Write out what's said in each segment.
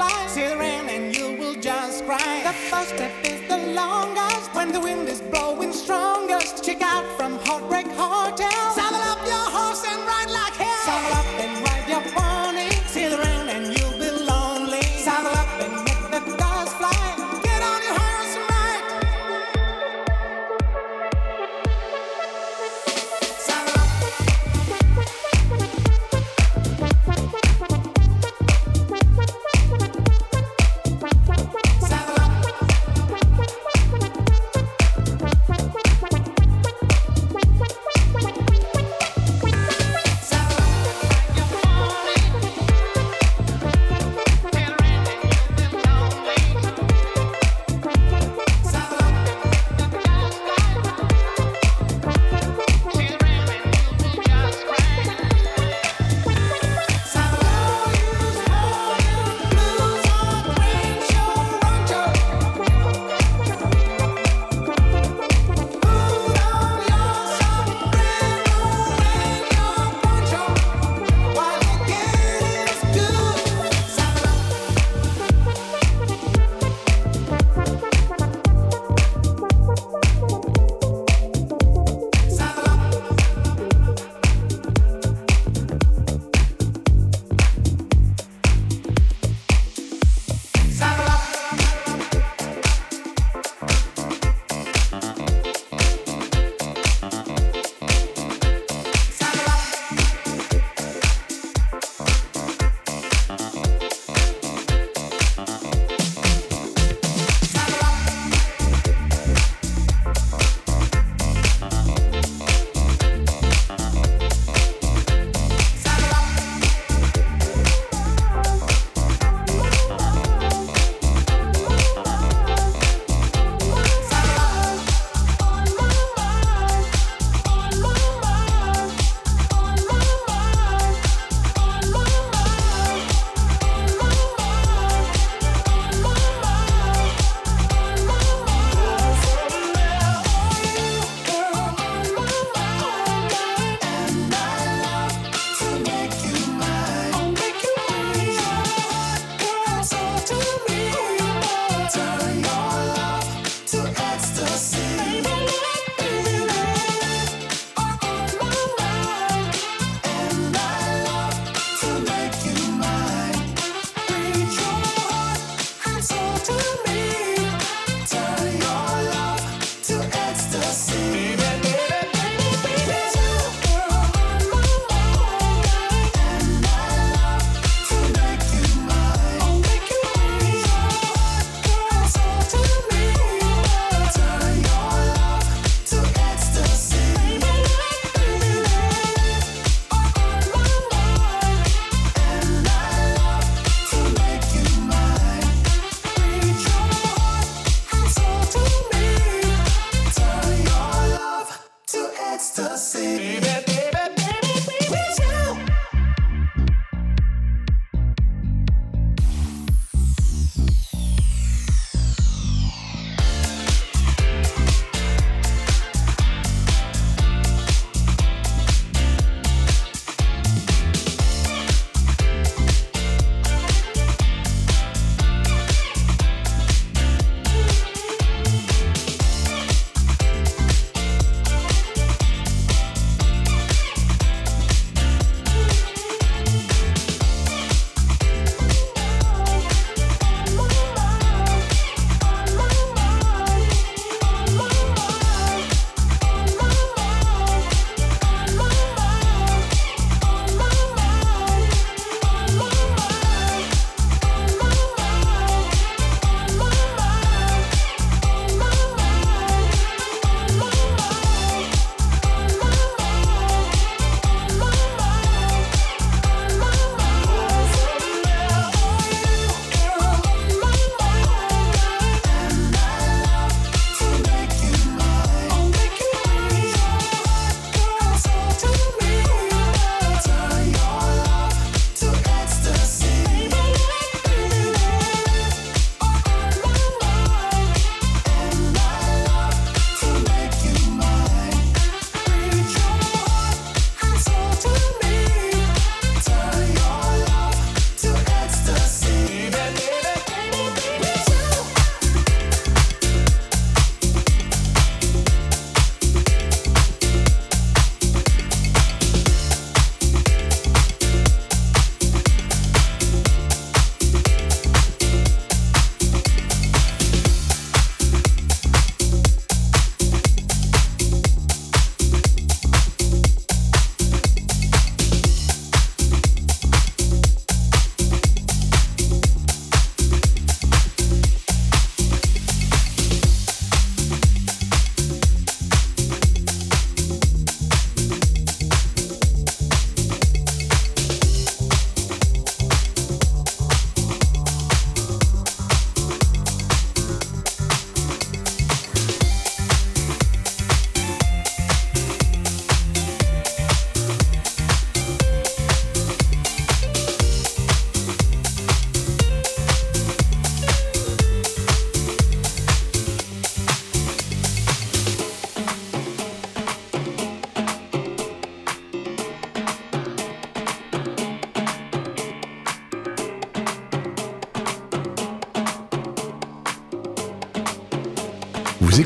fly. Siren and you will just cry. The first step is the longest when the wind is blowing strongest. Check out.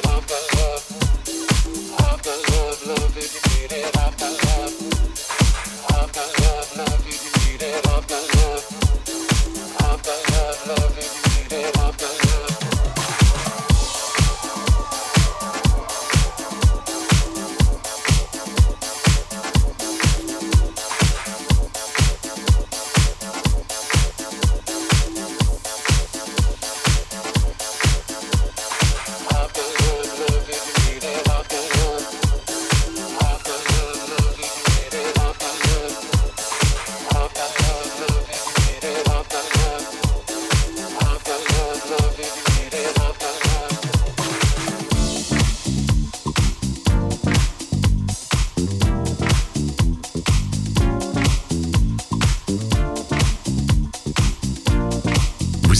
bamba.